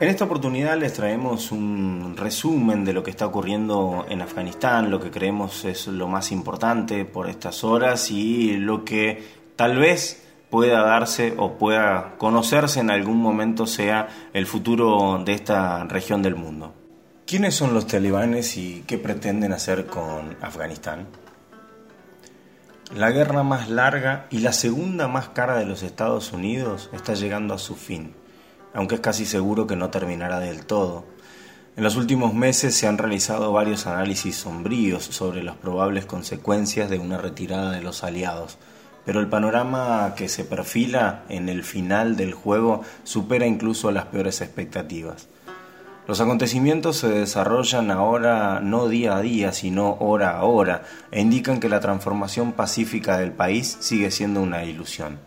En esta oportunidad les traemos un resumen de lo que está ocurriendo en Afganistán, lo que creemos es lo más importante por estas horas y lo que tal vez pueda darse o pueda conocerse en algún momento sea el futuro de esta región del mundo. ¿Quiénes son los talibanes y qué pretenden hacer con Afganistán? La guerra más larga y la segunda más cara de los Estados Unidos está llegando a su fin aunque es casi seguro que no terminará del todo. En los últimos meses se han realizado varios análisis sombríos sobre las probables consecuencias de una retirada de los aliados, pero el panorama que se perfila en el final del juego supera incluso las peores expectativas. Los acontecimientos se desarrollan ahora no día a día, sino hora a hora, e indican que la transformación pacífica del país sigue siendo una ilusión.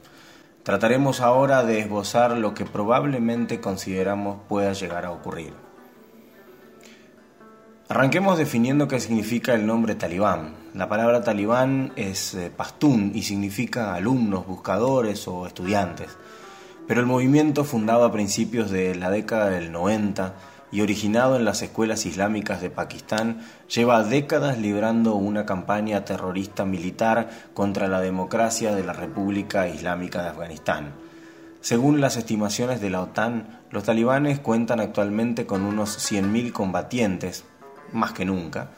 Trataremos ahora de esbozar lo que probablemente consideramos pueda llegar a ocurrir. Arranquemos definiendo qué significa el nombre talibán. La palabra talibán es eh, pastún y significa alumnos, buscadores o estudiantes. Pero el movimiento fundado a principios de la década del 90 y originado en las escuelas islámicas de Pakistán, lleva décadas librando una campaña terrorista militar contra la democracia de la República Islámica de Afganistán. Según las estimaciones de la OTAN, los talibanes cuentan actualmente con unos 100.000 combatientes, más que nunca,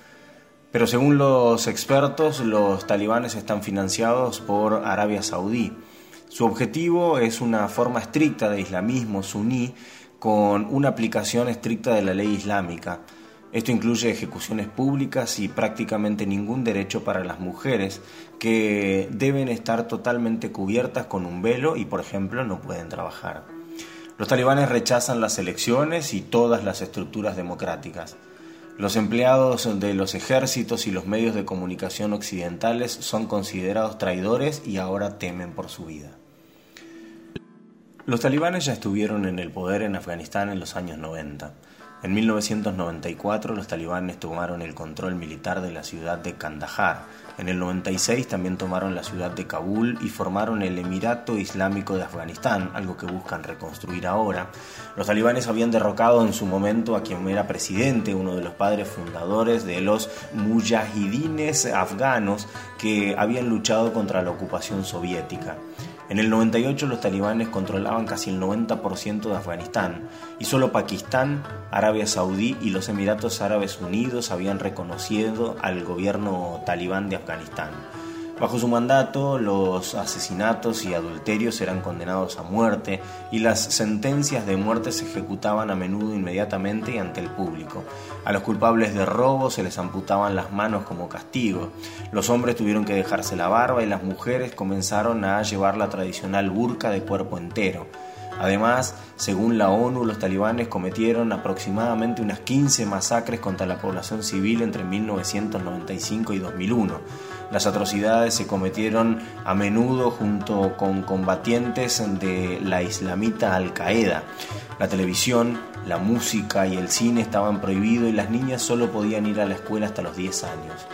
pero según los expertos, los talibanes están financiados por Arabia Saudí. Su objetivo es una forma estricta de islamismo suní con una aplicación estricta de la ley islámica. Esto incluye ejecuciones públicas y prácticamente ningún derecho para las mujeres, que deben estar totalmente cubiertas con un velo y, por ejemplo, no pueden trabajar. Los talibanes rechazan las elecciones y todas las estructuras democráticas. Los empleados de los ejércitos y los medios de comunicación occidentales son considerados traidores y ahora temen por su vida. Los talibanes ya estuvieron en el poder en Afganistán en los años 90. En 1994 los talibanes tomaron el control militar de la ciudad de Kandahar. En el 96 también tomaron la ciudad de Kabul y formaron el Emirato Islámico de Afganistán, algo que buscan reconstruir ahora. Los talibanes habían derrocado en su momento a quien era presidente, uno de los padres fundadores de los mujahidines afganos que habían luchado contra la ocupación soviética. En el 98 los talibanes controlaban casi el 90% de Afganistán y solo Pakistán, Arabia Saudí y los Emiratos Árabes Unidos habían reconocido al gobierno talibán de Afganistán. Bajo su mandato, los asesinatos y adulterios eran condenados a muerte y las sentencias de muerte se ejecutaban a menudo inmediatamente y ante el público. A los culpables de robo se les amputaban las manos como castigo. Los hombres tuvieron que dejarse la barba y las mujeres comenzaron a llevar la tradicional burka de cuerpo entero. Además, según la ONU, los talibanes cometieron aproximadamente unas 15 masacres contra la población civil entre 1995 y 2001. Las atrocidades se cometieron a menudo junto con combatientes de la islamita Al-Qaeda. La televisión, la música y el cine estaban prohibidos y las niñas solo podían ir a la escuela hasta los 10 años.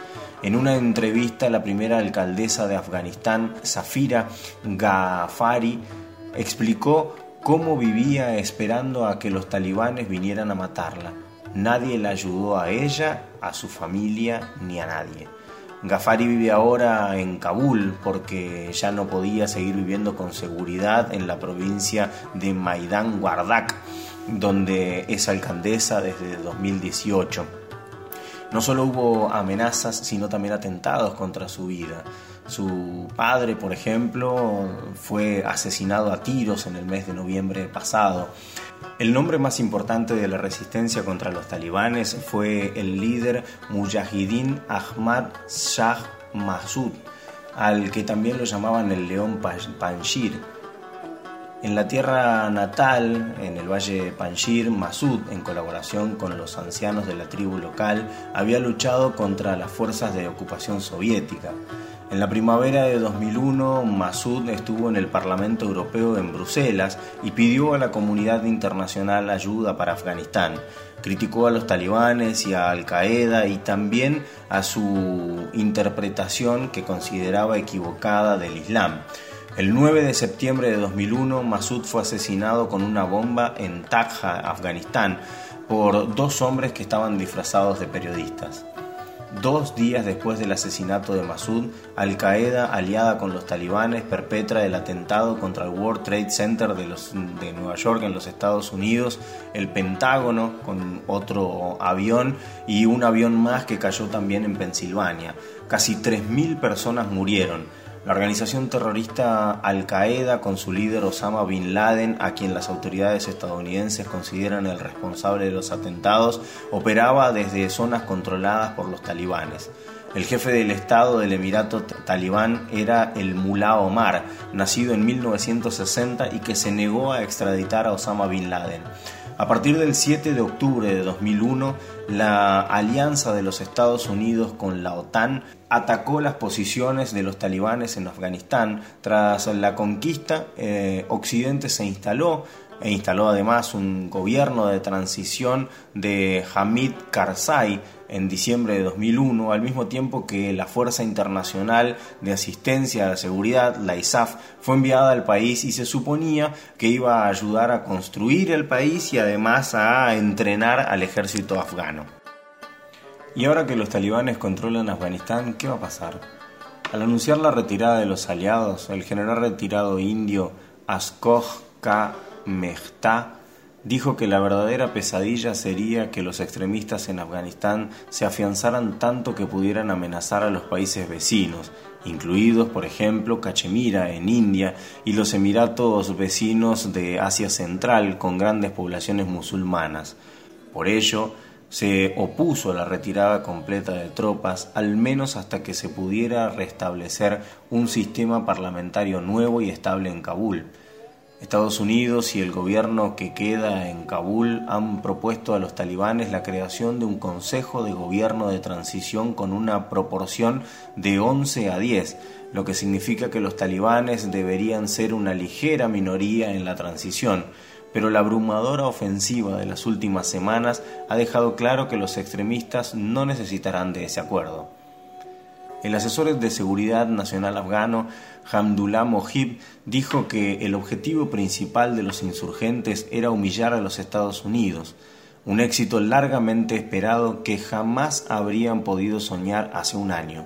En una entrevista, la primera alcaldesa de Afganistán, Zafira Ghaffari, explicó cómo vivía esperando a que los talibanes vinieran a matarla. Nadie la ayudó a ella, a su familia ni a nadie. Gafari vive ahora en Kabul porque ya no podía seguir viviendo con seguridad en la provincia de Maidan Wardak, donde es alcaldesa desde 2018. No solo hubo amenazas, sino también atentados contra su vida. Su padre, por ejemplo, fue asesinado a tiros en el mes de noviembre pasado. El nombre más importante de la resistencia contra los talibanes fue el líder Mujahideen Ahmad Shah Massoud, al que también lo llamaban el León Panjir. En la tierra natal, en el valle Panjir, Massoud, en colaboración con los ancianos de la tribu local, había luchado contra las fuerzas de ocupación soviética. En la primavera de 2001, Massoud estuvo en el Parlamento Europeo en Bruselas y pidió a la comunidad internacional ayuda para Afganistán. Criticó a los talibanes y a Al Qaeda y también a su interpretación que consideraba equivocada del Islam. El 9 de septiembre de 2001, Massoud fue asesinado con una bomba en Takha, Afganistán, por dos hombres que estaban disfrazados de periodistas. Dos días después del asesinato de Massoud, Al Qaeda, aliada con los talibanes, perpetra el atentado contra el World Trade Center de, de Nueva York en los Estados Unidos, el Pentágono con otro avión y un avión más que cayó también en Pensilvania. Casi 3.000 personas murieron la organización terrorista Al Qaeda, con su líder Osama Bin Laden, a quien las autoridades estadounidenses consideran el responsable de los atentados, operaba desde zonas controladas por los talibanes. El jefe del Estado del Emirato talibán era el Mullah Omar, nacido en 1960 y que se negó a extraditar a Osama Bin Laden. A partir del 7 de octubre de 2001, la alianza de los Estados Unidos con la OTAN atacó las posiciones de los talibanes en Afganistán. Tras la conquista, eh, Occidente se instaló e instaló además un gobierno de transición de Hamid Karzai en diciembre de 2001, al mismo tiempo que la Fuerza Internacional de Asistencia a la Seguridad, la ISAF, fue enviada al país y se suponía que iba a ayudar a construir el país y además a entrenar al ejército afgano. Y ahora que los talibanes controlan Afganistán, ¿qué va a pasar? Al anunciar la retirada de los aliados, el general retirado indio Ascoj K. Mehta dijo que la verdadera pesadilla sería que los extremistas en Afganistán se afianzaran tanto que pudieran amenazar a los países vecinos, incluidos, por ejemplo, Cachemira en India y los Emiratos vecinos de Asia Central con grandes poblaciones musulmanas. Por ello, se opuso a la retirada completa de tropas, al menos hasta que se pudiera restablecer un sistema parlamentario nuevo y estable en Kabul. Estados Unidos y el gobierno que queda en Kabul han propuesto a los talibanes la creación de un Consejo de Gobierno de Transición con una proporción de 11 a 10, lo que significa que los talibanes deberían ser una ligera minoría en la transición pero la abrumadora ofensiva de las últimas semanas ha dejado claro que los extremistas no necesitarán de ese acuerdo. El asesor de seguridad nacional afgano, Hamdullah Mohib, dijo que el objetivo principal de los insurgentes era humillar a los Estados Unidos, un éxito largamente esperado que jamás habrían podido soñar hace un año.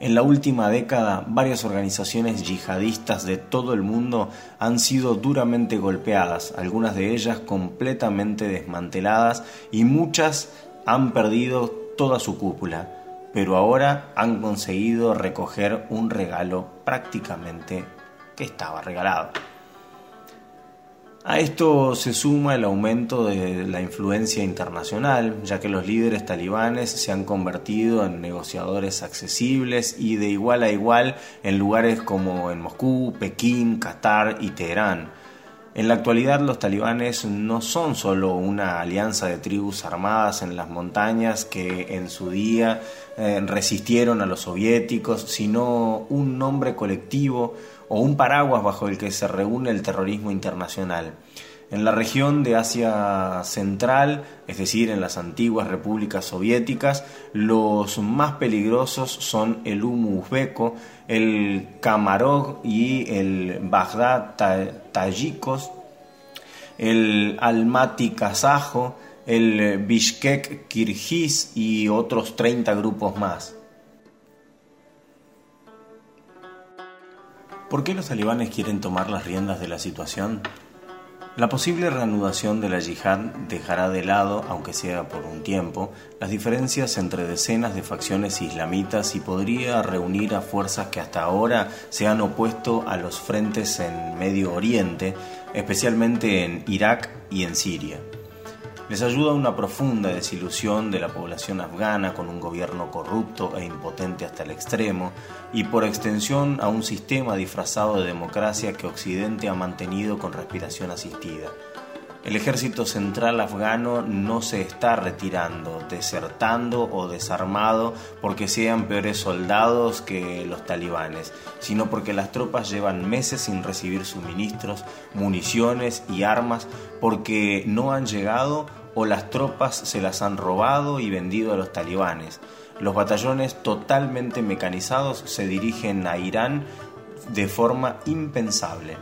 En la última década, varias organizaciones yihadistas de todo el mundo han sido duramente golpeadas, algunas de ellas completamente desmanteladas y muchas han perdido toda su cúpula, pero ahora han conseguido recoger un regalo prácticamente que estaba regalado. A esto se suma el aumento de la influencia internacional, ya que los líderes talibanes se han convertido en negociadores accesibles y de igual a igual en lugares como en Moscú, Pekín, Qatar y Teherán. En la actualidad los talibanes no son solo una alianza de tribus armadas en las montañas que en su día eh, resistieron a los soviéticos, sino un nombre colectivo, o un paraguas bajo el que se reúne el terrorismo internacional. En la región de Asia Central, es decir, en las antiguas repúblicas soviéticas, los más peligrosos son el humo uzbeco, el Kamarog y el Bagdad tayikos, el Almaty kazajo, el Bishkek kirgiz y otros 30 grupos más. ¿Por qué los talibanes quieren tomar las riendas de la situación? La posible reanudación de la yihad dejará de lado, aunque sea por un tiempo, las diferencias entre decenas de facciones islamitas y podría reunir a fuerzas que hasta ahora se han opuesto a los frentes en Medio Oriente, especialmente en Irak y en Siria. Les ayuda una profunda desilusión de la población afgana con un gobierno corrupto e impotente hasta el extremo, y por extensión a un sistema disfrazado de democracia que Occidente ha mantenido con respiración asistida. El ejército central afgano no se está retirando, desertando o desarmado porque sean peores soldados que los talibanes, sino porque las tropas llevan meses sin recibir suministros, municiones y armas porque no han llegado o las tropas se las han robado y vendido a los talibanes. Los batallones totalmente mecanizados se dirigen a Irán de forma impensable.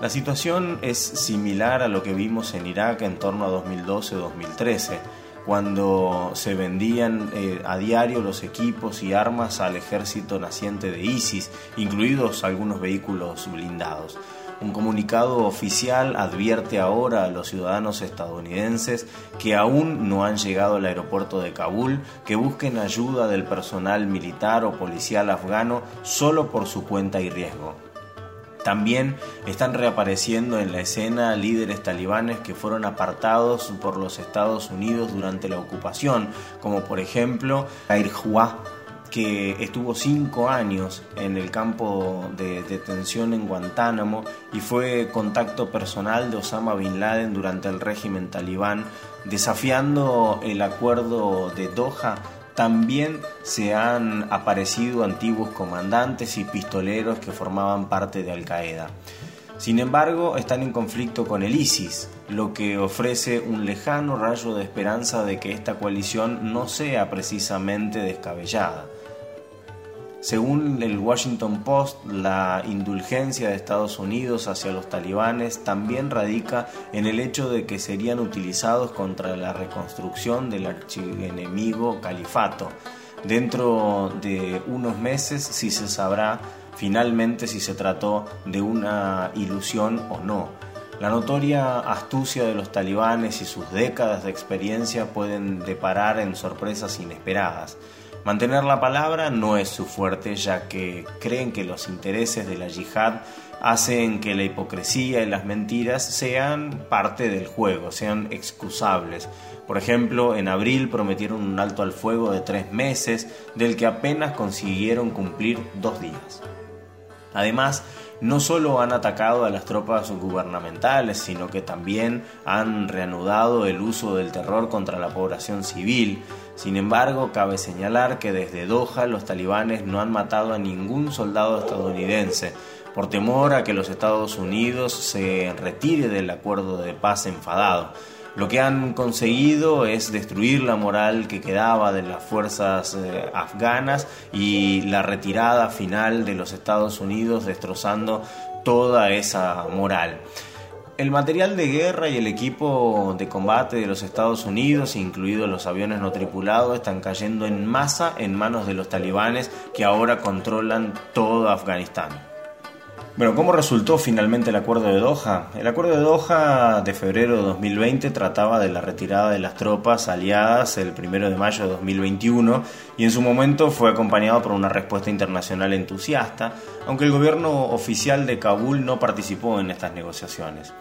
La situación es similar a lo que vimos en Irak en torno a 2012-2013, cuando se vendían eh, a diario los equipos y armas al ejército naciente de ISIS, incluidos algunos vehículos blindados. Un comunicado oficial advierte ahora a los ciudadanos estadounidenses que aún no han llegado al aeropuerto de Kabul que busquen ayuda del personal militar o policial afgano solo por su cuenta y riesgo. También están reapareciendo en la escena líderes talibanes que fueron apartados por los Estados Unidos durante la ocupación, como por ejemplo Hua, que estuvo cinco años en el campo de detención en Guantánamo y fue contacto personal de Osama Bin Laden durante el régimen talibán, desafiando el acuerdo de Doha también se han aparecido antiguos comandantes y pistoleros que formaban parte de Al Qaeda. Sin embargo, están en conflicto con el ISIS, lo que ofrece un lejano rayo de esperanza de que esta coalición no sea precisamente descabellada. Según el Washington Post, la indulgencia de Estados Unidos hacia los talibanes también radica en el hecho de que serían utilizados contra la reconstrucción del archienemigo califato. Dentro de unos meses sí se sabrá finalmente si se trató de una ilusión o no. La notoria astucia de los talibanes y sus décadas de experiencia pueden deparar en sorpresas inesperadas. Mantener la palabra no es su fuerte, ya que creen que los intereses de la yihad hacen que la hipocresía y las mentiras sean parte del juego, sean excusables. Por ejemplo, en abril prometieron un alto al fuego de tres meses, del que apenas consiguieron cumplir dos días. Además, no solo han atacado a las tropas gubernamentales, sino que también han reanudado el uso del terror contra la población civil. Sin embargo, cabe señalar que desde Doha los talibanes no han matado a ningún soldado estadounidense, por temor a que los Estados Unidos se retire del acuerdo de paz enfadado. Lo que han conseguido es destruir la moral que quedaba de las fuerzas eh, afganas y la retirada final de los Estados Unidos destrozando toda esa moral. El material de guerra y el equipo de combate de los Estados Unidos, incluidos los aviones no tripulados, están cayendo en masa en manos de los talibanes que ahora controlan todo Afganistán. Bueno, ¿cómo resultó finalmente el acuerdo de Doha? El acuerdo de Doha de febrero de 2020 trataba de la retirada de las tropas aliadas el primero de mayo de 2021 y en su momento fue acompañado por una respuesta internacional entusiasta, aunque el gobierno oficial de Kabul no participó en estas negociaciones.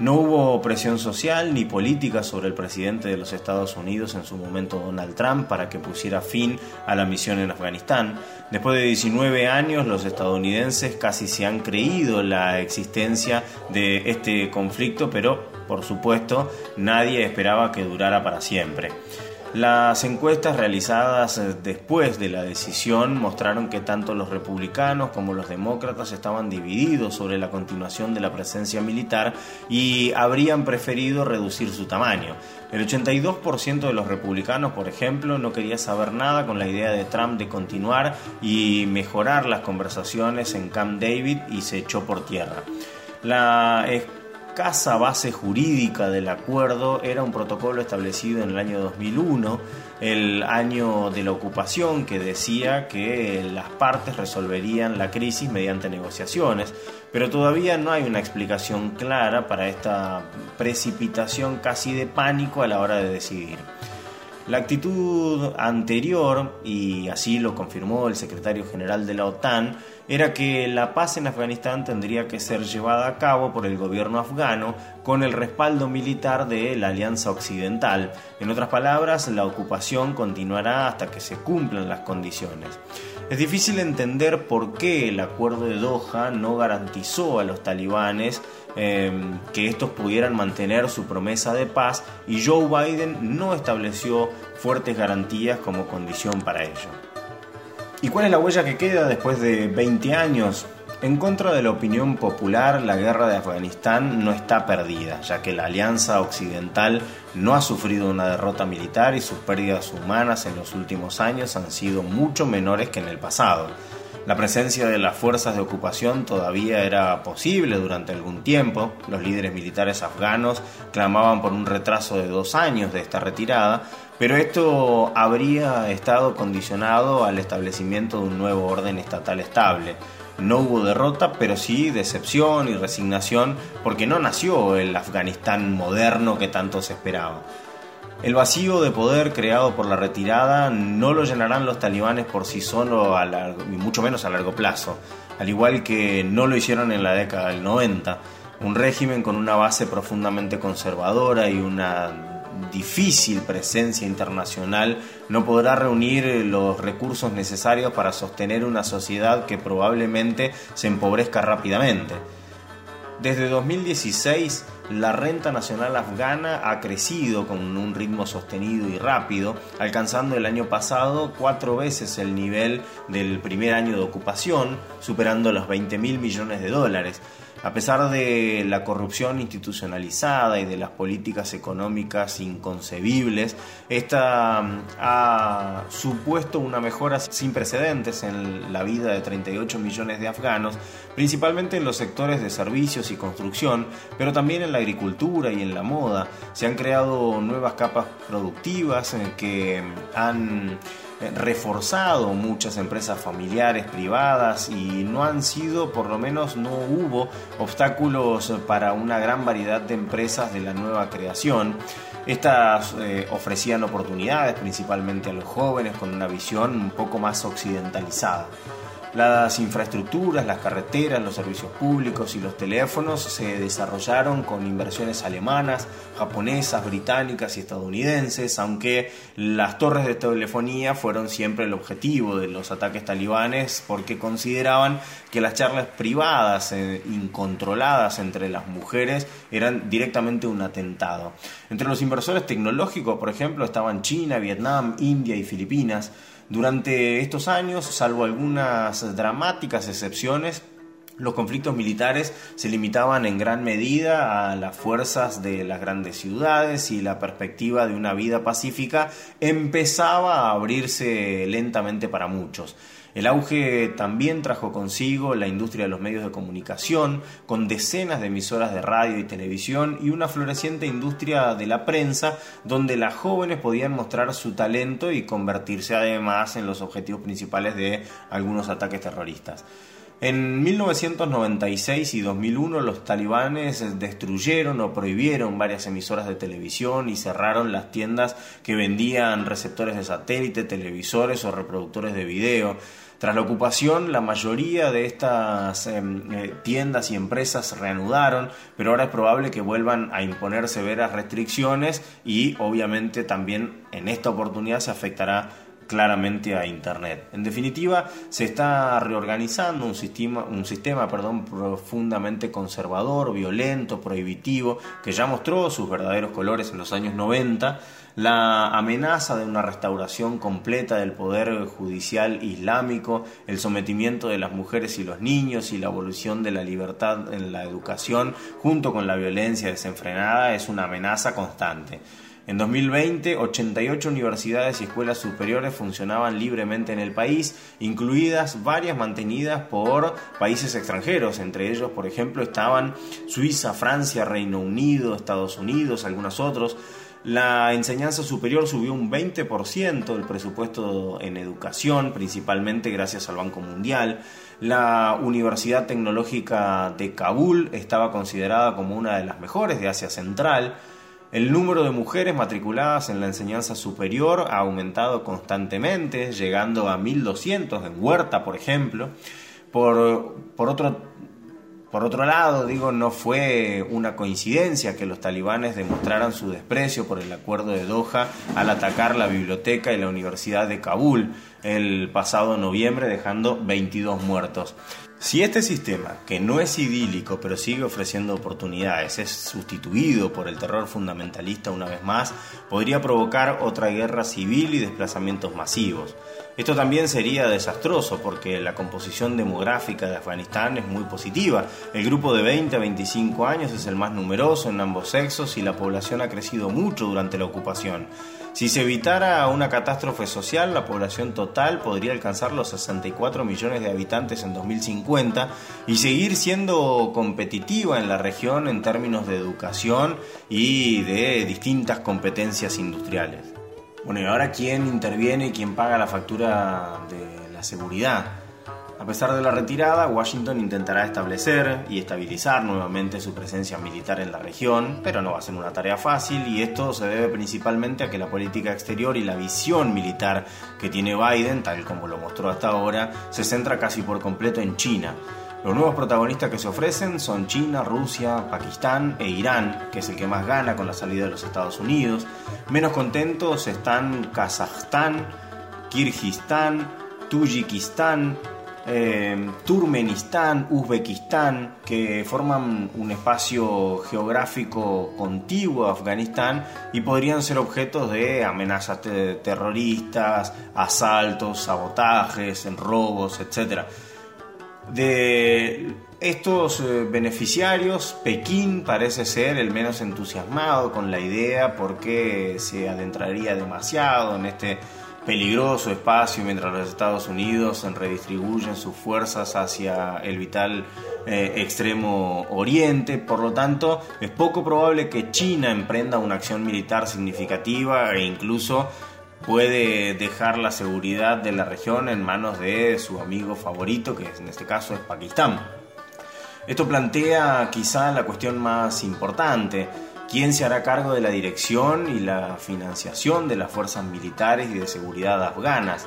No hubo presión social ni política sobre el presidente de los Estados Unidos en su momento Donald Trump para que pusiera fin a la misión en Afganistán. Después de 19 años los estadounidenses casi se han creído la existencia de este conflicto, pero por supuesto nadie esperaba que durara para siempre. Las encuestas realizadas eh, después de la decisión mostraron que tanto los republicanos como los demócratas estaban divididos sobre la continuación de la presencia militar y habrían preferido reducir su tamaño. El 82% de los republicanos, por ejemplo, no quería saber nada con la idea de Trump de continuar y mejorar las conversaciones en Camp David y se echó por tierra. La casa base jurídica del acuerdo era un protocolo establecido en el año 2001, el año de la ocupación, que decía que las partes resolverían la crisis mediante negociaciones, pero todavía no hay una explicación clara para esta precipitación casi de pánico a la hora de decidir. La actitud anterior, y así lo confirmó el secretario general de la OTAN, era que la paz en Afganistán tendría que ser llevada a cabo por el gobierno afgano con el respaldo militar de la Alianza Occidental. En otras palabras, la ocupación continuará hasta que se cumplan las condiciones. Es difícil entender por qué el acuerdo de Doha no garantizó a los talibanes em, que estos pudieran mantener su promesa de paz y Joe Biden no estableció fuertes garantías como condición para ello. ¿Y cuál es la huella que queda después de 20 años? En contra de la opinión popular, la guerra de Afganistán no está perdida, ya que la Alianza Occidental no ha sufrido una derrota militar y sus pérdidas humanas en los últimos años han sido mucho menores que en el pasado. La presencia de las fuerzas de ocupación todavía era posible durante algún tiempo. Los líderes militares afganos clamaban por un retraso de dos años de esta retirada, pero esto habría estado condicionado al establecimiento de un nuevo orden estatal estable. No hubo derrota, pero sí decepción y resignación porque no nació el Afganistán moderno que tanto se esperaba. El vacío de poder creado por la retirada no lo llenarán los talibanes por sí solos, y mucho menos a largo plazo, al igual que no lo hicieron en la década del 90. Un régimen con una base profundamente conservadora y una difícil presencia internacional no podrá reunir los recursos necesarios para sostener una sociedad que probablemente se empobrezca rápidamente. Desde 2016, la renta nacional afgana ha crecido con un ritmo sostenido y rápido, alcanzando el año pasado cuatro veces el nivel del primer año de ocupación, superando los 20 mil millones de dólares. A pesar de la corrupción institucionalizada y de las políticas económicas inconcebibles, esta mm, ha supuesto una mejora sin precedentes en la vida de 38 millones de afganos, principalmente en los sectores de servicios y construcción, pero también en la agricultura y en la moda. Se han creado nuevas capas productivas eh, que han eh, reforzado muchas empresas familiares, privadas y no han sido, por lo menos no hubo obstáculos para una gran variedad de empresas de la nueva creación. Estas eh, ofrecían oportunidades principalmente a los jóvenes con una visión un poco más occidentalizada. Las infraestructuras, las carreteras, los servicios públicos y los teléfonos se desarrollaron con inversiones alemanas, japonesas, británicas y estadounidenses, aunque las torres de telefonía fueron siempre el objetivo de los ataques talibanes porque consideraban que las charlas privadas eh, incontroladas entre las mujeres eran directamente un atentado. Entre los inversores tecnológicos, por ejemplo, estaban China, Vietnam, India y Filipinas. Durante estos años, salvo algunas dramáticas excepciones, los conflictos militares se limitaban en gran medida a las fuerzas de las grandes ciudades y la perspectiva de una vida pacífica empezaba a abrirse lentamente para muchos. El auge también trajo consigo la industria de los medios de comunicación, con decenas de emisoras de radio y televisión y una floreciente industria de la prensa, donde las jóvenes podían mostrar su talento y convertirse además en los objetivos principales de algunos ataques terroristas. En 1996 y 2001 los talibanes destruyeron o prohibieron varias emisoras de televisión y cerraron las tiendas que vendían receptores de satélite, televisores o reproductores de video. Tras la ocupación, la mayoría de estas em, eh, tiendas y empresas reanudaron, pero ahora es probable que vuelvan a imponer severas restricciones y obviamente también en esta oportunidad se afectará claramente a Internet. En definitiva, se está reorganizando un sistema, un sistema perdón, profundamente conservador, violento, prohibitivo, que ya mostró sus verdaderos colores en los años 90. La amenaza de una restauración completa del poder judicial islámico, el sometimiento de las mujeres y los niños y la evolución de la libertad en la educación, junto con la violencia desenfrenada, es una amenaza constante. En 2020, 88 universidades y escuelas superiores funcionaban libremente en el país, incluidas varias mantenidas por países extranjeros. Entre ellos, por ejemplo, estaban Suiza, Francia, Reino Unido, Estados Unidos, algunos otros. La enseñanza superior subió un 20% del presupuesto en educación, principalmente gracias al Banco Mundial. La Universidad Tecnológica de Kabul estaba considerada como una de las mejores de Asia Central. El número de mujeres matriculadas en la enseñanza superior ha aumentado constantemente, llegando a 1.200 en Huerta, por ejemplo. Por, por, otro, por otro lado, digo, no fue una coincidencia que los talibanes demostraran su desprecio por el acuerdo de Doha al atacar la biblioteca y la Universidad de Kabul el pasado noviembre, dejando 22 muertos. Si este sistema, que no es idílico pero sigue ofreciendo oportunidades, es sustituido por el terror fundamentalista una vez más, podría provocar otra guerra civil y desplazamientos masivos. Esto también sería desastroso porque la composición demográfica de Afganistán es muy positiva. El grupo de 20 a 25 años es el más numeroso en ambos sexos y la población ha crecido mucho durante la ocupación. Si se evitara una catástrofe social, la población total podría alcanzar los 64 millones de habitantes en 2050 y seguir siendo competitiva en la región en términos de educación y de distintas competencias industriales. Bueno, y ahora quién interviene y quién paga la factura de la seguridad. A pesar de la retirada, Washington intentará establecer y estabilizar nuevamente su presencia militar en la región, pero no va a ser una tarea fácil y esto se debe principalmente a que la política exterior y la visión militar que tiene Biden, tal como lo mostró hasta ahora, se centra casi por completo en China. Los nuevos protagonistas que se ofrecen son China, Rusia, Pakistán e Irán, que es el que más gana con la salida de los Estados Unidos. Menos contentos están Kazajstán, Kirguistán, Tayikistán, eh, Turmenistán, Uzbekistán, que forman un espacio geográfico contiguo a Afganistán y podrían ser objetos de amenazas terroristas, asaltos, sabotajes, robos, etc. De estos eh, beneficiarios, Pekín parece ser el menos entusiasmado con la idea porque se adentraría demasiado en este peligroso espacio mientras los Estados Unidos redistribuyen sus fuerzas hacia el vital eh, extremo oriente. Por lo tanto, es poco probable que China emprenda una acción militar significativa e incluso puede dejar la seguridad de la región en manos de su amigo favorito, que en este caso es Pakistán. Esto plantea quizá la cuestión más importante ¿Quién se hará cargo de la dirección y la financiación de las fuerzas militares y de seguridad afganas?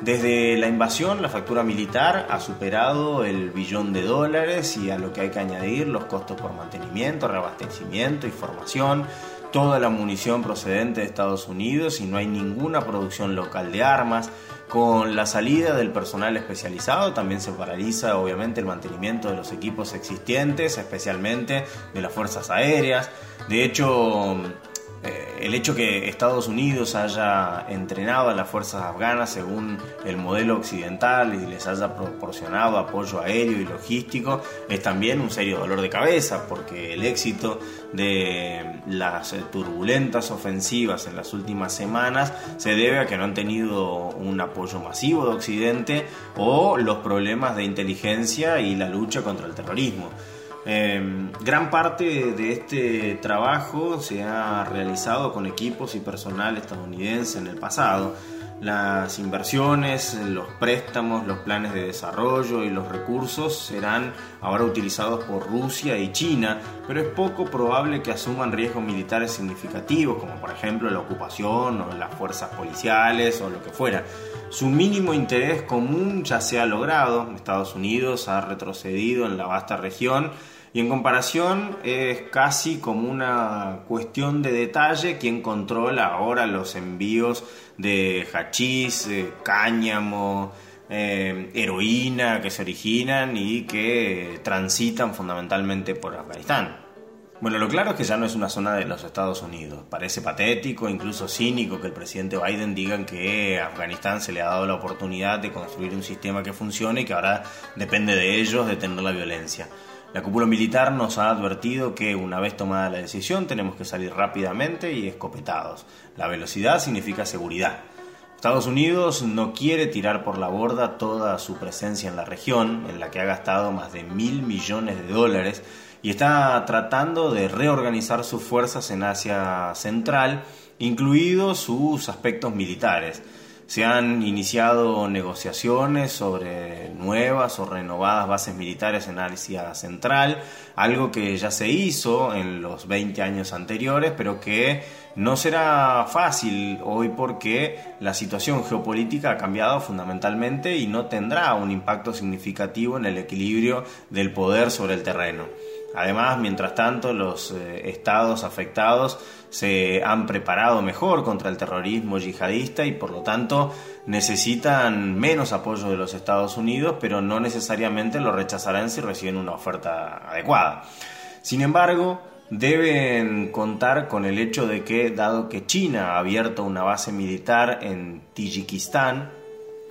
Desde la invasión, la factura militar ha superado el billón de dólares y a lo que hay que añadir los costos por mantenimiento, reabastecimiento y formación, toda la munición procedente de Estados Unidos y no hay ninguna producción local de armas. Con la salida del personal especializado también se paraliza obviamente el mantenimiento de los equipos existentes, especialmente de las fuerzas aéreas. De hecho, el hecho que Estados Unidos haya entrenado a las fuerzas afganas según el modelo occidental y les haya proporcionado apoyo aéreo y logístico es también un serio dolor de cabeza porque el éxito de las turbulentas ofensivas en las últimas semanas se debe a que no han tenido un apoyo masivo de Occidente o los problemas de inteligencia y la lucha contra el terrorismo. Em, gran parte de este trabajo se ha realizado con equipos y personal estadounidense en el pasado. Las inversiones, los préstamos, los planes de desarrollo y los recursos serán ahora utilizados por Rusia y China, pero es poco probable que asuman riesgos militares significativos, como por ejemplo la ocupación o las fuerzas policiales o lo que fuera. Su mínimo interés común ya se ha logrado, Estados Unidos ha retrocedido en la vasta región y en comparación es casi como una cuestión de detalle quien controla ahora los envíos de hachís, eh, cáñamo, eh, heroína que se originan y que transitan fundamentalmente por Afganistán. Bueno, lo claro es que ya no es una zona de los Estados Unidos. Parece patético, incluso cínico, que el presidente Biden diga que a Afganistán se le ha dado la oportunidad de construir un sistema que funcione y que ahora depende de ellos detener la violencia. La cúpula militar nos ha advertido que una vez tomada la decisión tenemos que salir rápidamente y escopetados. La velocidad significa seguridad. Estados Unidos no quiere tirar por la borda toda su presencia en la región, en la que ha gastado más de mil millones de dólares, y está tratando de reorganizar sus fuerzas en Asia Central, incluidos sus aspectos militares. Se han iniciado negociaciones sobre nuevas o renovadas bases militares en Asia Central, algo que ya se hizo en los 20 años anteriores, pero que no será fácil hoy porque la situación geopolítica ha cambiado fundamentalmente y no tendrá un impacto significativo en el equilibrio del poder sobre el terreno. Además, mientras tanto, los eh, estados afectados se han preparado mejor contra el terrorismo yihadista y por lo tanto necesitan menos apoyo de los Estados Unidos, pero no necesariamente lo rechazarán si reciben una oferta adecuada. Sin embargo, deben contar con el hecho de que, dado que China ha abierto una base militar en Tayikistán,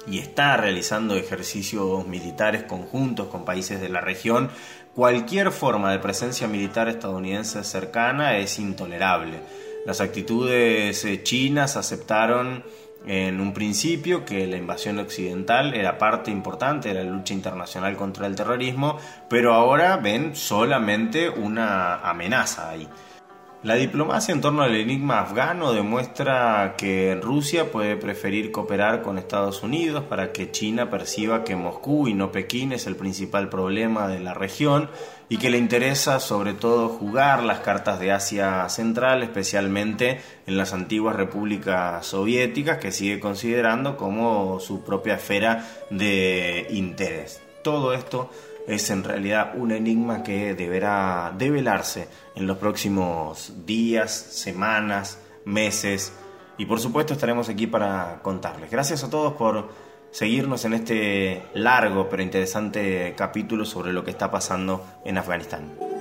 y está realizando ejercicios militares conjuntos con países de la región, cualquier forma de presencia militar estadounidense cercana es intolerable. Las actitudes eh, chinas aceptaron en un principio que la invasión occidental era parte importante de la lucha internacional contra el terrorismo, pero ahora ven solamente una amenaza ahí. La diplomacia en torno al enigma afgano demuestra que Rusia puede preferir cooperar con Estados Unidos para que China perciba que Moscú y no Pekín es el principal problema de la región y que le interesa sobre todo jugar las cartas de Asia Central, especialmente en las antiguas repúblicas soviéticas que sigue considerando como su propia esfera de interés. Todo esto es en realidad un enigma que deberá develarse en los próximos días, semanas, meses y por supuesto estaremos aquí para contarles. Gracias a todos por seguirnos en este largo pero interesante capítulo sobre lo que está pasando en Afganistán.